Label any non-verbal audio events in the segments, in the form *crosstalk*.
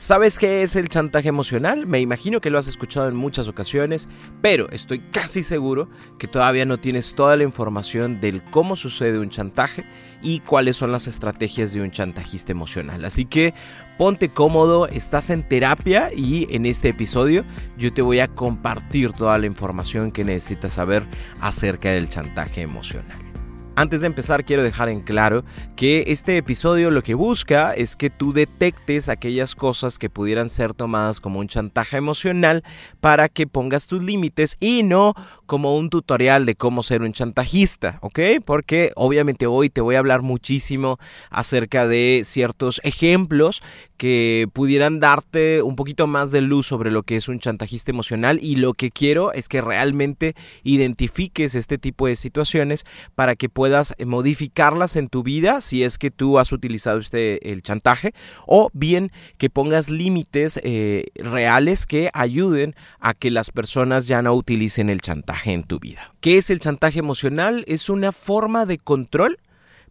¿Sabes qué es el chantaje emocional? Me imagino que lo has escuchado en muchas ocasiones, pero estoy casi seguro que todavía no tienes toda la información del cómo sucede un chantaje y cuáles son las estrategias de un chantajista emocional. Así que ponte cómodo, estás en terapia y en este episodio yo te voy a compartir toda la información que necesitas saber acerca del chantaje emocional. Antes de empezar quiero dejar en claro que este episodio lo que busca es que tú detectes aquellas cosas que pudieran ser tomadas como un chantaje emocional para que pongas tus límites y no como un tutorial de cómo ser un chantajista, ¿ok? Porque obviamente hoy te voy a hablar muchísimo acerca de ciertos ejemplos que pudieran darte un poquito más de luz sobre lo que es un chantajista emocional y lo que quiero es que realmente identifiques este tipo de situaciones para que puedas puedas modificarlas en tu vida si es que tú has utilizado este, el chantaje o bien que pongas límites eh, reales que ayuden a que las personas ya no utilicen el chantaje en tu vida. ¿Qué es el chantaje emocional? Es una forma de control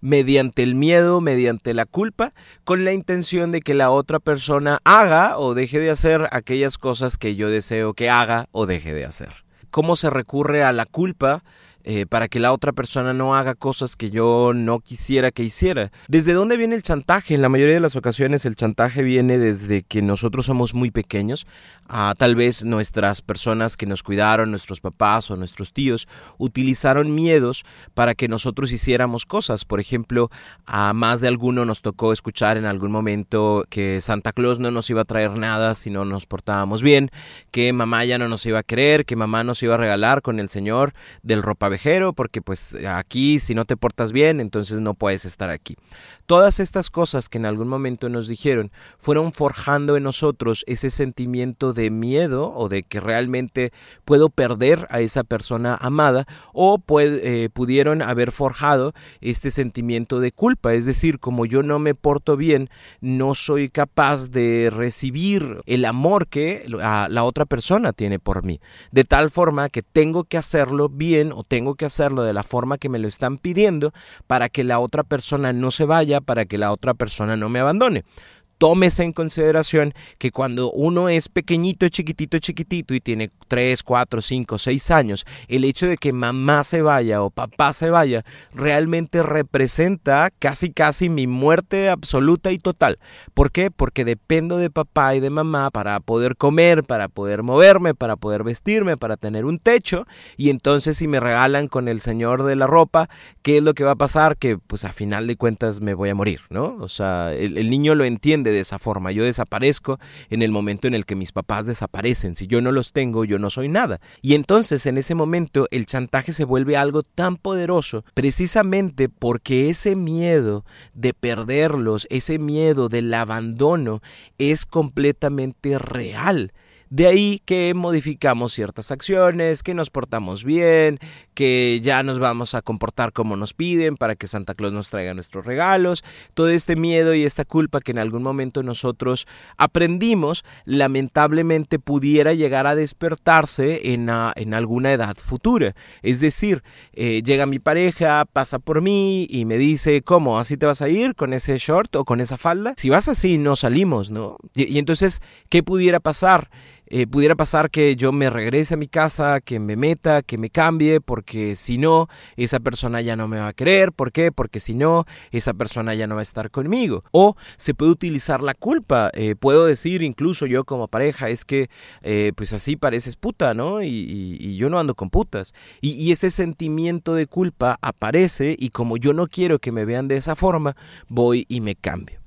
mediante el miedo, mediante la culpa, con la intención de que la otra persona haga o deje de hacer aquellas cosas que yo deseo que haga o deje de hacer. ¿Cómo se recurre a la culpa? Eh, para que la otra persona no haga cosas que yo no quisiera que hiciera. ¿Desde dónde viene el chantaje? En la mayoría de las ocasiones el chantaje viene desde que nosotros somos muy pequeños. A tal vez nuestras personas que nos cuidaron, nuestros papás o nuestros tíos, utilizaron miedos para que nosotros hiciéramos cosas. Por ejemplo, a más de alguno nos tocó escuchar en algún momento que Santa Claus no nos iba a traer nada si no nos portábamos bien, que mamá ya no nos iba a querer, que mamá nos iba a regalar con el Señor del ropa porque pues aquí si no te portas bien, entonces no puedes estar aquí. Todas estas cosas que en algún momento nos dijeron fueron forjando en nosotros ese sentimiento miedo o de que realmente puedo perder a esa persona amada o eh, pudieron haber forjado este sentimiento de culpa, es decir, como yo no me porto bien, no soy capaz de recibir el amor que la otra persona tiene por mí, de tal forma que tengo que hacerlo bien o tengo que hacerlo de la forma que me lo están pidiendo para que la otra persona no se vaya, para que la otra persona no me abandone tómese en consideración que cuando uno es pequeñito, chiquitito, chiquitito y tiene 3, 4, 5, 6 años, el hecho de que mamá se vaya o papá se vaya realmente representa casi casi mi muerte absoluta y total. ¿Por qué? Porque dependo de papá y de mamá para poder comer, para poder moverme, para poder vestirme, para tener un techo y entonces si me regalan con el señor de la ropa, ¿qué es lo que va a pasar? Que pues a final de cuentas me voy a morir, ¿no? O sea, el, el niño lo entiende de esa forma. Yo desaparezco en el momento en el que mis papás desaparecen. Si yo no los tengo, yo no soy nada. Y entonces en ese momento el chantaje se vuelve algo tan poderoso precisamente porque ese miedo de perderlos, ese miedo del abandono es completamente real. De ahí que modificamos ciertas acciones, que nos portamos bien, que ya nos vamos a comportar como nos piden para que Santa Claus nos traiga nuestros regalos. Todo este miedo y esta culpa que en algún momento nosotros aprendimos, lamentablemente pudiera llegar a despertarse en, en alguna edad futura. Es decir, eh, llega mi pareja, pasa por mí y me dice, ¿cómo? ¿Así te vas a ir con ese short o con esa falda? Si vas así, no salimos, ¿no? y entonces, ¿qué pudiera pasar? Eh, pudiera pasar que yo me regrese a mi casa, que me meta, que me cambie, porque si no, esa persona ya no me va a querer. ¿Por qué? Porque si no, esa persona ya no va a estar conmigo. O se puede utilizar la culpa. Eh, puedo decir incluso yo como pareja, es que eh, pues así pareces puta, ¿no? Y, yo no ando con putas. y ese sentimiento de culpa aparece y como yo no quiero que me vean de esa forma, voy y me cambio.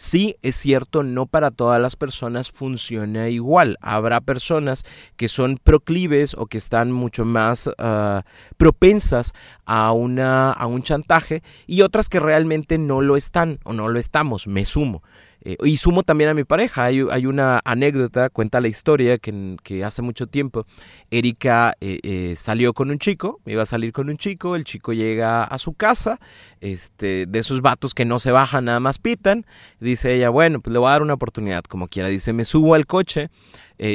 Sí, es cierto, no para todas las personas funciona igual. Habrá personas que son proclives o que están mucho más ah, propensas a, una, a un chantaje y otras que realmente no lo están o no lo estamos, me sumo. Eh, y sumo también a mi pareja. Hay, una anécdota, cuenta la historia, que, hace mucho tiempo Erika eh, eh, salió con un chico, iba a salir con un chico, el chico llega a su casa, este, de esos vatos que no se bajan, nada más pitan. Dice ella, bueno, pues le voy a dar una oportunidad, como quiera. Dice, me subo al coche,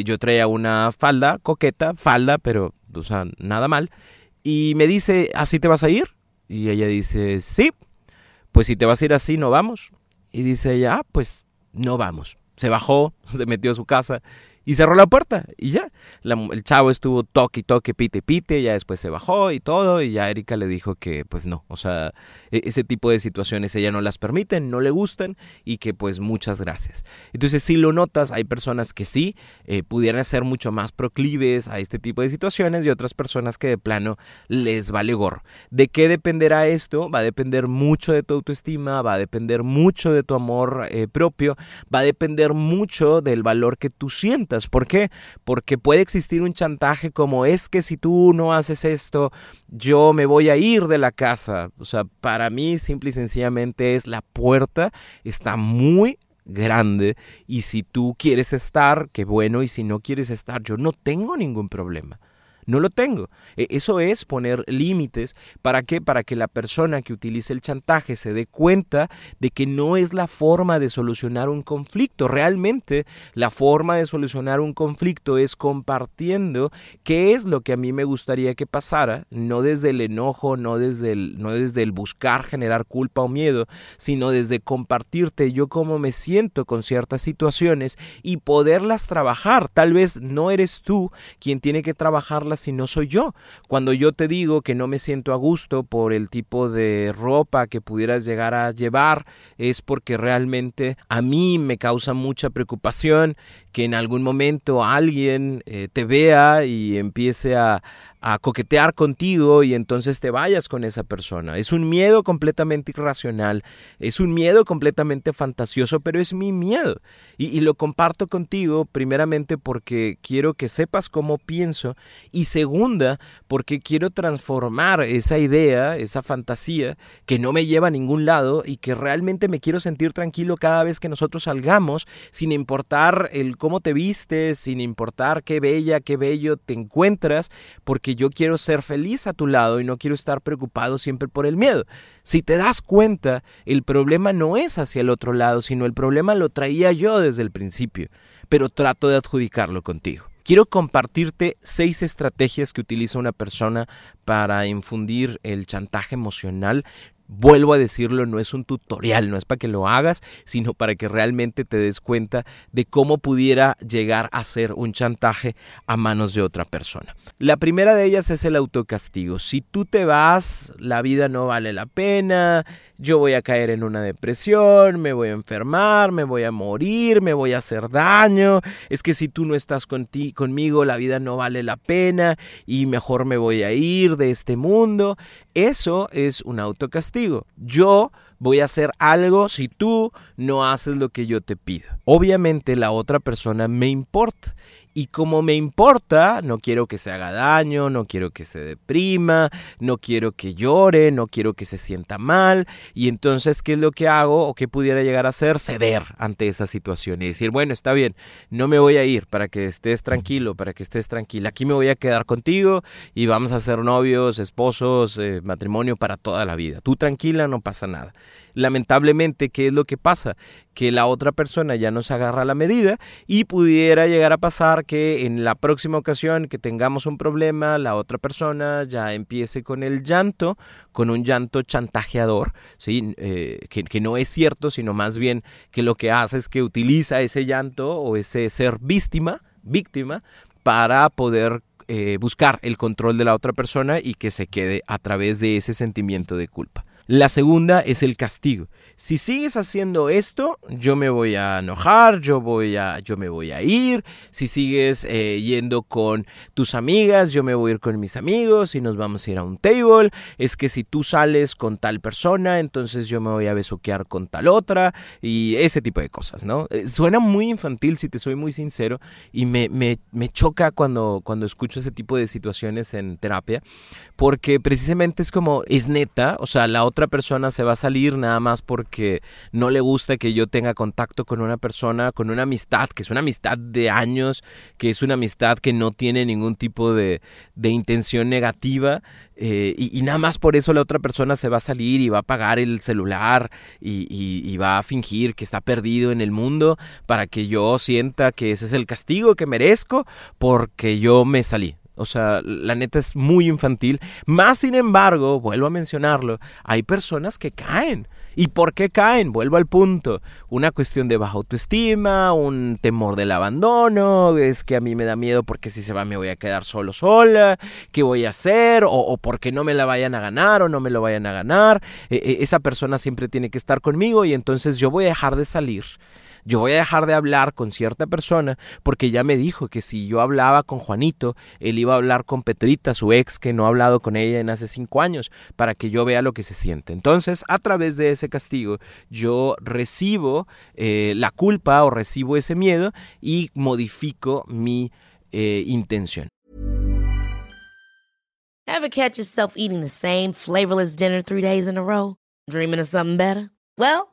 yo traía una falda, coqueta, falda, pero, o nada mal. Y me dice, ¿así te vas a ir? Y ella dice, sí, pues si te vas a ir así, no vamos. Y dice ella, ah, pues no vamos. Se bajó, *laughs* se metió a su casa y cerró la puerta y ya. el chavo estuvo toque, toque, pite, pite, ya después se bajó y todo y ya Erika le dijo que pues no, o sea, e, ese tipo de situaciones ella no las permite, no le gustan y que pues muchas gracias. Entonces si lo notas, hay personas que sí eh, pudieran ser mucho más proclives a este tipo de situaciones y otras personas que de plano les vale gorro. ¿De qué dependerá esto? Va a depender mucho de tu autoestima, va a depender mucho de tu amor eh, propio, va a depender mucho del valor que tú sientas ¿Por qué? Porque puede existir un chantaje como es que si tú no haces esto, yo me voy a ir de la casa. O sea, para mí simple y sencillamente es la puerta está muy grande y si tú quieres estar, qué bueno, y si no quieres estar, yo no tengo ningún problema. No lo tengo. E, eso es poner límites. ¿Para qué? Para que la persona que utilice el chantaje se dé cuenta de que no es la forma de solucionar un conflicto. Realmente la forma de solucionar un conflicto es compartiendo qué es lo que a mí me gustaría que pasara, no desde el enojo, no desde el, no desde el buscar generar culpa o miedo, sino desde compartirte yo cómo me siento con ciertas situaciones y poderlas trabajar. Tal vez no eres tú quien tiene que trabajarlas si no soy yo. Cuando yo te digo que no me siento a gusto por el tipo de ropa que pudieras llegar a llevar, es porque realmente a mí me causa mucha preocupación que en algún momento alguien eh, te vea y empiece a, a coquetear contigo y entonces te vayas con esa persona. Es un miedo completamente irracional, es un miedo completamente fantasioso, pero es mi miedo. Y, lo comparto contigo primeramente porque quiero que sepas cómo pienso y segunda porque quiero transformar esa idea, esa fantasía que no me lleva a ningún lado y que realmente me quiero sentir tranquilo cada vez que nosotros salgamos sin importar el cómo te vistes, sin importar qué bella, qué bello te encuentras, porque yo quiero ser feliz a tu lado y no quiero estar preocupado siempre por el miedo. Si te das cuenta, el problema no es hacia el otro lado, sino el problema lo traía yo desde el principio, pero trato de adjudicarlo contigo. Quiero compartirte seis estrategias que utiliza una persona para infundir el chantaje emocional Vuelvo a decirlo, no es un tutorial, no es para que lo hagas, sino para que realmente te des cuenta de cómo pudiera llegar a ser un chantaje a manos de otra persona. La primera de ellas es el autocastigo. Si tú te vas, la vida no vale la pena, yo voy a caer en una depresión, me voy a enfermar, me voy a morir, me voy a hacer daño, es que si tú no estás conmigo, la vida no vale la pena y mejor me voy a ir de este mundo. Eso es un autocastigo. Yo voy a hacer algo si tú no haces lo que yo te pido. Obviamente la otra persona me importa y como me importa, no quiero que se haga daño, no quiero que se deprima, no quiero que llore, no quiero que se sienta mal. Y entonces, ¿qué es lo que hago o qué pudiera llegar a hacer? Ceder ante esa situación y decir, bueno, está bien, no me voy a ir para que estés tranquilo, para que estés tranquila. Aquí me voy a quedar contigo y vamos a ser novios, esposos, eh, matrimonio para toda la vida. Tú tranquila, no pasa nada. Lamentablemente, ¿qué es lo que pasa? Que la otra persona ya nos agarra la medida y pudiera llegar a pasar que en la próxima ocasión que tengamos un problema, la otra persona ya empiece con el llanto, con un llanto chantajeador, ¿sí? Eh, que, no es cierto, sino más bien que lo que hace es que utiliza ese llanto o ese ser víctima, víctima para poder eh, buscar el control de la otra persona y que se quede a través de ese sentimiento de culpa. La segunda es el castigo. Si sigues haciendo esto, yo me voy a enojar, yo, voy a, yo me voy a ir. Si sigues eh, yendo con tus amigas, yo me voy a ir con mis amigos y nos vamos a ir a un table. Es que si tú sales con tal persona, entonces yo me voy a besuquear con tal otra y ese tipo de cosas, ¿no? Eh, suena muy infantil, si te soy muy sincero, y me, me, me choca cuando, cuando escucho ese tipo de situaciones en terapia, porque precisamente es como, es neta, o sea, la otra persona se va a salir nada más porque no le gusta que yo tenga contacto con una persona, con una amistad, que es una amistad de años, que es una amistad que no tiene ningún tipo de, intención negativa. Eh, y, nada más por eso la otra persona se va a salir y va a apagar el celular y, va a fingir que está perdido en el mundo para que yo sienta que ese es el castigo que merezco porque yo me salí. O sea, la neta es muy infantil. Más sin embargo, vuelvo a mencionarlo, hay personas que caen. ¿Y por qué caen? Vuelvo al punto. Una cuestión de baja autoestima, un temor del abandono, es que a mí me da miedo porque si se va me voy a quedar solo sola, ¿qué voy a hacer? O, porque no me la vayan a ganar o no me lo vayan a ganar. E, e, esa persona siempre tiene que estar conmigo y entonces yo voy a dejar de salir yo voy a dejar de hablar con cierta persona porque ya me dijo que si yo hablaba con Juanito, él iba a hablar con Petrita, su ex, que no ha hablado con ella en hace cinco años, para que yo vea lo que se siente. Entonces, a través de ese castigo, yo recibo eh, la culpa o recibo ese miedo y modifico mi eh, intención. Ever catch yourself eating the same flavorless dinner three days in a row? Dreaming of something better? Well,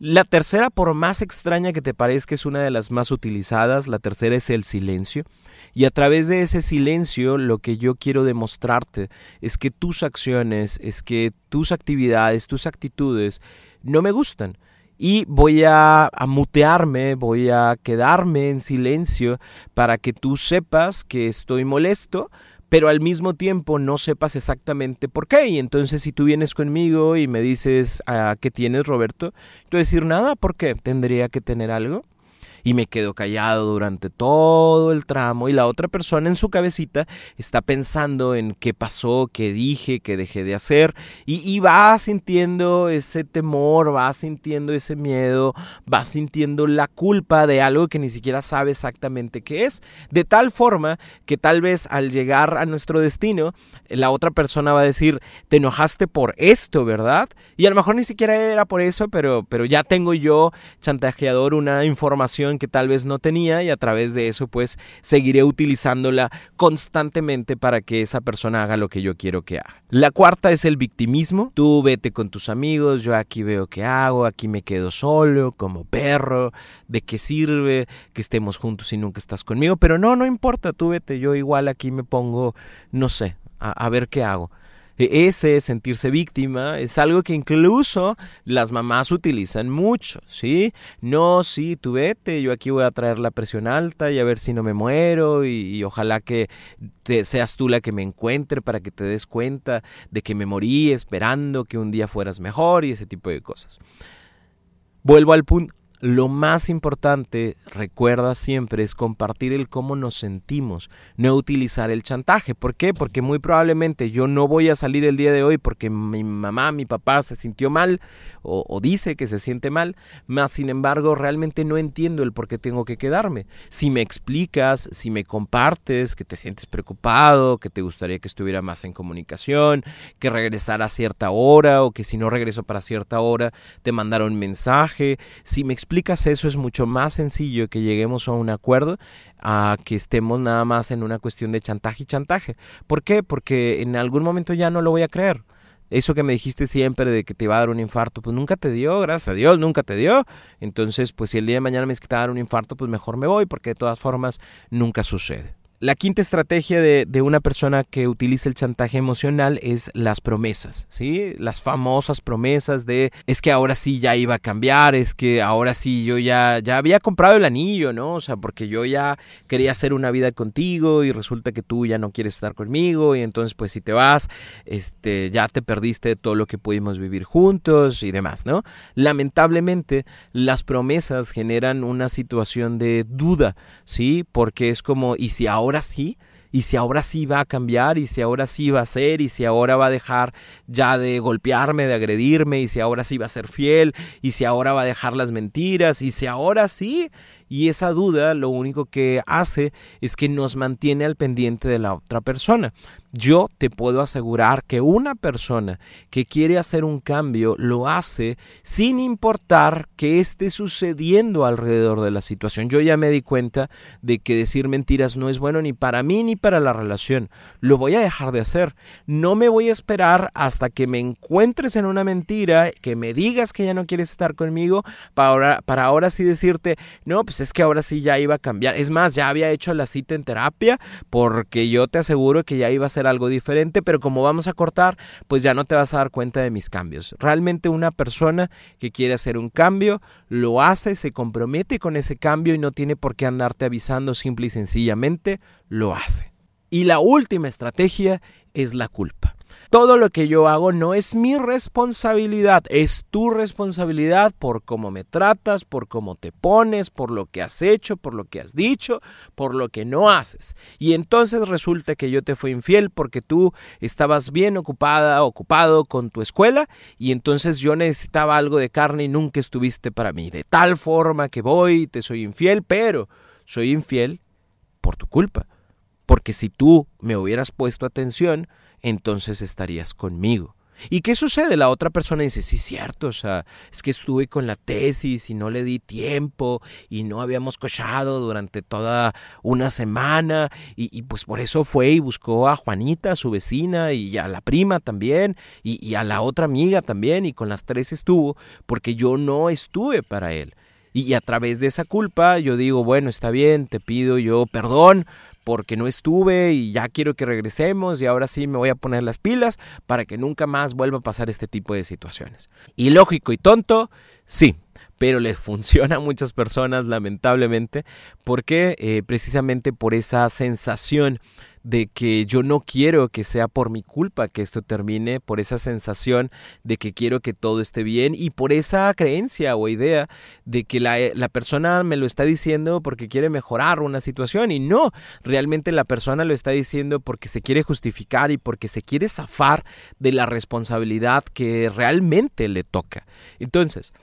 La tercera, por más extraña que te parezca, es una de las más utilizadas. La tercera es el silencio. Y a través de ese silencio lo que yo quiero demostrarte es que tus acciones, es que tus actividades, tus actitudes no me gustan. Y voy a, a, mutearme, voy a quedarme en silencio para que tú sepas que estoy molesto, pero al mismo tiempo no sepas exactamente por qué. Y entonces si tú vienes conmigo y me dices, ¿a qué tienes Roberto? Yo decir nada, ¿por qué? ¿Tendría que tener algo? Y me quedo callado durante todo el tramo y la otra persona en su cabecita está pensando en qué pasó, qué dije, qué dejé de hacer y, va sintiendo ese temor, va sintiendo ese miedo, va sintiendo la culpa de algo que ni siquiera sabe exactamente qué es, de tal forma que tal vez al llegar a nuestro destino la otra persona va a decir, te enojaste por esto, ¿verdad? Y a lo mejor ni siquiera era por eso, pero, pero ya tengo yo, chantajeador, una información que tal vez no tenía y a través de eso pues seguiré utilizándola constantemente para que esa persona haga lo que yo quiero que haga. La cuarta es el victimismo. Tú vete con tus amigos, yo aquí veo qué hago, aquí me quedo solo, como perro, de qué sirve que estemos juntos y nunca estás conmigo, pero no, no importa, tú vete, yo igual aquí me pongo, no sé, a, a ver qué hago. E-, ese sentirse víctima es algo que incluso las mamás utilizan mucho, ¿sí? No, sí, tú vete, yo aquí voy a traer la presión alta y a ver si no me muero y, ojalá que seas tú la que me encuentre para que te des cuenta de que me morí esperando que un día fueras mejor y ese tipo de cosas. Vuelvo al punto, lo más importante, recuerda siempre, es compartir el cómo nos sentimos, no utilizar el chantaje. ¿Por qué? Porque muy probablemente yo no voy a salir el día de hoy porque mi mamá, mi papá se sintió mal o, dice que se siente mal, más sin embargo realmente no entiendo el por qué tengo que quedarme. Si me explicas, si me compartes que te sientes preocupado, que te gustaría que estuviera más en comunicación, que regresara a cierta hora o que si no regreso para cierta hora te mandara un mensaje, si me explicas eso es mucho más sencillo que lleguemos a un acuerdo a que estemos nada más en una cuestión de chantaje y chantaje. ¿Por qué? Porque en algún momento ya no lo voy a creer eso que me dijiste siempre de que te iba a dar un infarto, pues nunca te dio, gracias a Dios, nunca te dio. Entonces, pues si el día de mañana me dice que te va a dar un infarto, pues mejor me voy, porque de todas formas nunca sucede. La quinta estrategia de, de, una persona que utiliza el chantaje emocional es las promesas, ¿sí? Las famosas promesas de es que ahora sí ya iba a cambiar, es que ahora sí yo ya, ya había comprado el anillo, ¿no? O sea, porque yo ya quería hacer una vida contigo y resulta que tú ya no quieres estar conmigo y entonces pues si te vas, este, ya te perdiste todo lo que pudimos vivir juntos y demás, ¿no? Lamentablemente las promesas generan una situación de duda, ¿sí? Porque es como, ¿y si ahora sí? y si ahora sí va a cambiar, y si ahora sí va a ser, y si ahora va a dejar ya de golpearme, de agredirme, y si ahora sí va a ser fiel, y si ahora va a dejar las mentiras, y si ahora sí, y esa duda lo único que hace es que nos mantiene al pendiente de la otra persona. Yo te puedo asegurar que una persona que quiere hacer un cambio lo hace sin importar qué esté sucediendo alrededor de la situación. Yo ya me di cuenta de que decir mentiras no es bueno ni para mí ni para la relación. Lo voy a dejar de hacer. No me voy a esperar hasta que me encuentres en una mentira, que me digas que ya no quieres estar conmigo, para ahora, para ahora sí decirte, no, pues es que ahora sí ya iba a cambiar. Es más, ya había hecho la cita en terapia porque yo te aseguro que ya iba a ser algo diferente, pero como vamos a cortar, pues ya no te vas a dar cuenta de mis cambios. Realmente una persona que quiere hacer un cambio, lo hace, se compromete con ese cambio y no tiene por qué andarte avisando, simple y sencillamente lo hace. Y la última estrategia es la culpa. Todo lo que yo hago no es mi responsabilidad, es tu responsabilidad por cómo me tratas, por cómo te pones, por lo que has hecho, por lo que has dicho, por lo que no haces. Y entonces resulta que yo te fui infiel porque tú estabas bien ocupada, ocupado con tu escuela y entonces yo necesitaba algo de carne y nunca estuviste para mí. De tal forma que voy, te soy infiel, pero soy infiel por tu culpa. Porque si tú me hubieras puesto atención, entonces estarías conmigo. ¿Y qué sucede? La otra persona dice, sí, cierto, o sea, es que estuve con la tesis y no le di tiempo y no habíamos cochado durante toda una semana y, pues por eso fue y buscó a Juanita, su vecina, y a la prima también y, y a la otra amiga también y con las tres estuvo porque yo no estuve para él. Y a través de esa culpa yo digo, bueno, está bien, te pido yo perdón porque no estuve y ya quiero que regresemos y ahora sí me voy a poner las pilas para que nunca más vuelva a pasar este tipo de situaciones. Y lógico y tonto, sí, pero les *laughs* funciona a muchas personas lamentablemente porque eh, precisamente por esa sensación de que yo no quiero que sea por mi culpa que esto termine, por esa sensación de que quiero que todo esté bien y por esa creencia o idea de que la, la, persona me lo está diciendo porque quiere mejorar una situación y no, realmente la persona lo está diciendo porque se quiere justificar y porque se quiere zafar de la responsabilidad que realmente le toca. Entonces,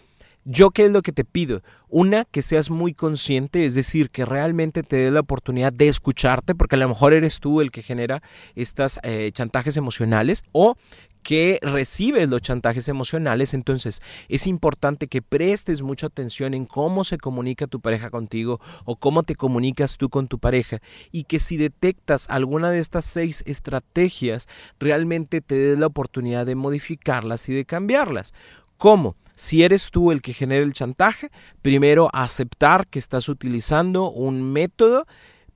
¿Yo qué es lo que te pido? Una, que seas muy consciente, es decir, que realmente te dé la oportunidad de escucharte, porque a lo mejor eres tú el que genera estos eh, chantajes emocionales, o que recibes los chantajes emocionales, entonces es importante que prestes mucha atención en cómo se comunica tu pareja contigo o cómo te comunicas tú con tu pareja y que si detectas alguna de estas seis estrategias, realmente te des la oportunidad de modificarlas y de cambiarlas. ¿Cómo? Si eres tú el que genera el chantaje, primero aceptar que estás utilizando un método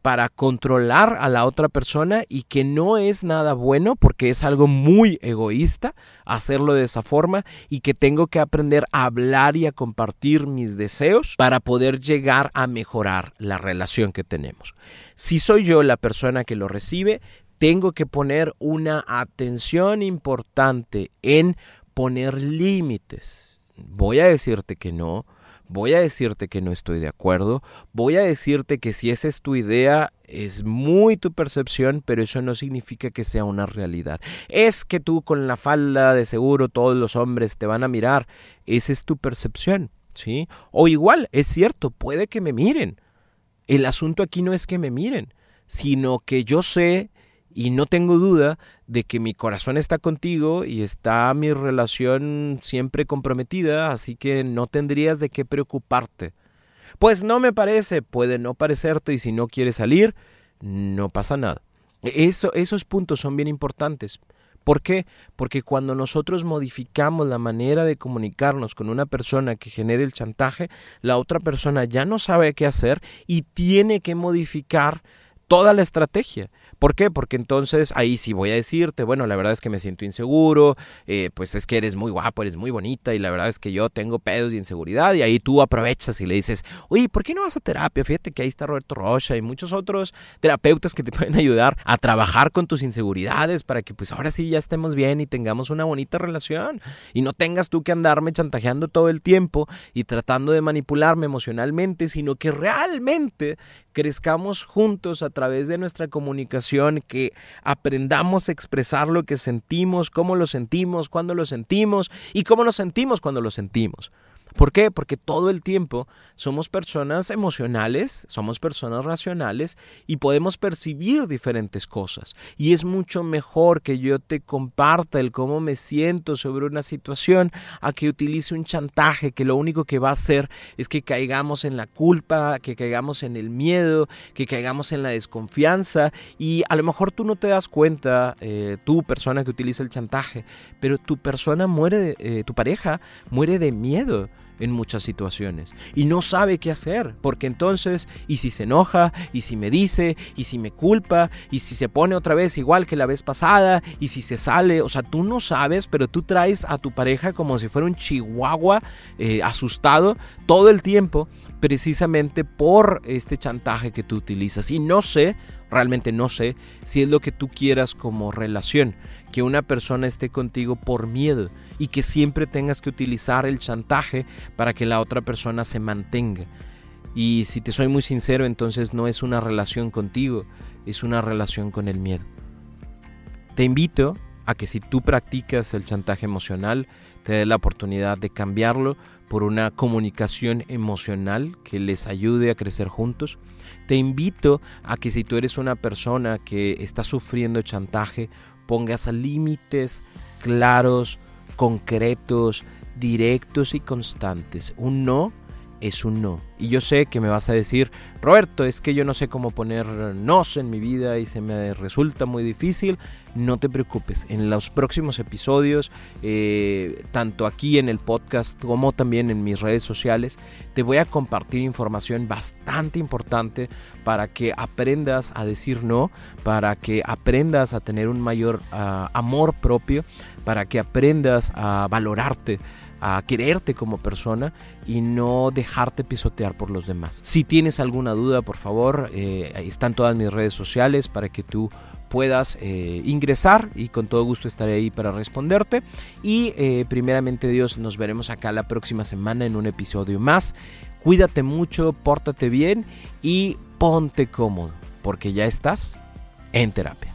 para controlar a la otra persona y que no es nada bueno porque es algo muy egoísta hacerlo de esa forma y que tengo que aprender a hablar y a compartir mis deseos para poder llegar a mejorar la relación que tenemos. Si soy yo la persona que lo recibe, tengo que poner una atención importante en poner límites voy a decirte que no, voy a decirte que no estoy de acuerdo, voy a decirte que si esa es tu idea, es muy tu percepción, pero eso no significa que sea una realidad. Es que tú con la falda de seguro todos los hombres te van a mirar, esa es tu percepción, ¿sí? O igual, es cierto, puede que me miren. El asunto aquí no es que me miren, sino que yo sé y no tengo duda de que mi corazón está contigo y está mi relación siempre comprometida, así que no tendrías de qué preocuparte. Pues no me parece, puede no parecerte y si no quieres salir, no pasa nada. Eso, esos puntos son bien importantes. ¿Por qué? Porque cuando nosotros modificamos la manera de comunicarnos con una persona que genere el chantaje, la otra persona ya no sabe qué hacer y tiene que modificar toda la estrategia. ¿Por qué? Porque entonces ahí sí voy a decirte, bueno, la verdad es que me siento inseguro, eh, pues es que eres muy guapo, eres muy bonita y la verdad es que yo tengo pedos de inseguridad y ahí tú aprovechas y le dices, oye, ¿por qué no vas a terapia? Fíjate que ahí está Roberto Rocha y muchos otros terapeutas que te *laughs* pueden ayudar a trabajar con tus inseguridades para que pues ahora sí ya estemos bien y tengamos una bonita relación y no tengas tú que andarme chantajeando todo el tiempo y tratando de manipularme emocionalmente, sino que realmente crezcamos juntos a través de nuestra comunicación, que aprendamos a expresar lo que sentimos, cómo lo sentimos, cuándo lo sentimos y cómo lo sentimos cuando lo sentimos. ¿Por qué? Porque todo el tiempo somos personas emocionales, somos personas racionales y podemos percibir diferentes cosas. Y es mucho mejor que yo te comparta el cómo me siento sobre una situación a que utilice un chantaje que lo único que va a hacer es que caigamos en la culpa, que caigamos en el miedo, que caigamos en la desconfianza y a lo mejor tú no te das cuenta, eh, tú persona que utiliza el chantaje, pero tu persona muere, eh, tu pareja muere de miedo en muchas situaciones. Y no sabe qué hacer, porque entonces, y si se enoja, y si me dice, y si me culpa, y si se pone otra vez igual que la vez pasada, y si se sale, o sea, tú no sabes, pero tú traes a tu pareja como si fuera un chihuahua eh, asustado todo el tiempo, precisamente por este chantaje que tú utilizas. Y no sé, realmente no sé, si es lo que tú quieras como relación, que una persona esté contigo por miedo y que siempre tengas que utilizar el chantaje para que la otra persona se mantenga. Y si te soy muy sincero, entonces no es una relación contigo, es una relación con el miedo. Te invito a que si tú practicas el chantaje emocional, te dé la oportunidad de cambiarlo por una comunicación emocional que les ayude a crecer juntos. Te invito a que si tú eres una persona que está sufriendo chantaje, pongas límites claros, concretos, directos y constantes. Un no es un no. Y yo sé que me vas a decir, Roberto, es que yo no sé cómo poner nos en mi vida y se me resulta muy difícil. No te preocupes, en los próximos episodios, eh, tanto aquí en el podcast como también en mis redes sociales, te voy a compartir información bastante importante para que aprendas a decir no, para que aprendas a tener un mayor ah, amor propio, para que aprendas a valorarte a quererte como persona y no dejarte pisotear por los demás. Si tienes alguna duda, por favor, eh, están todas mis redes sociales para que tú puedas eh, ingresar y con todo gusto estaré ahí para responderte. Y eh, primeramente Dios, nos veremos acá la próxima semana en un episodio más. Cuídate mucho, pórtate bien y ponte cómodo, porque ya estás en terapia.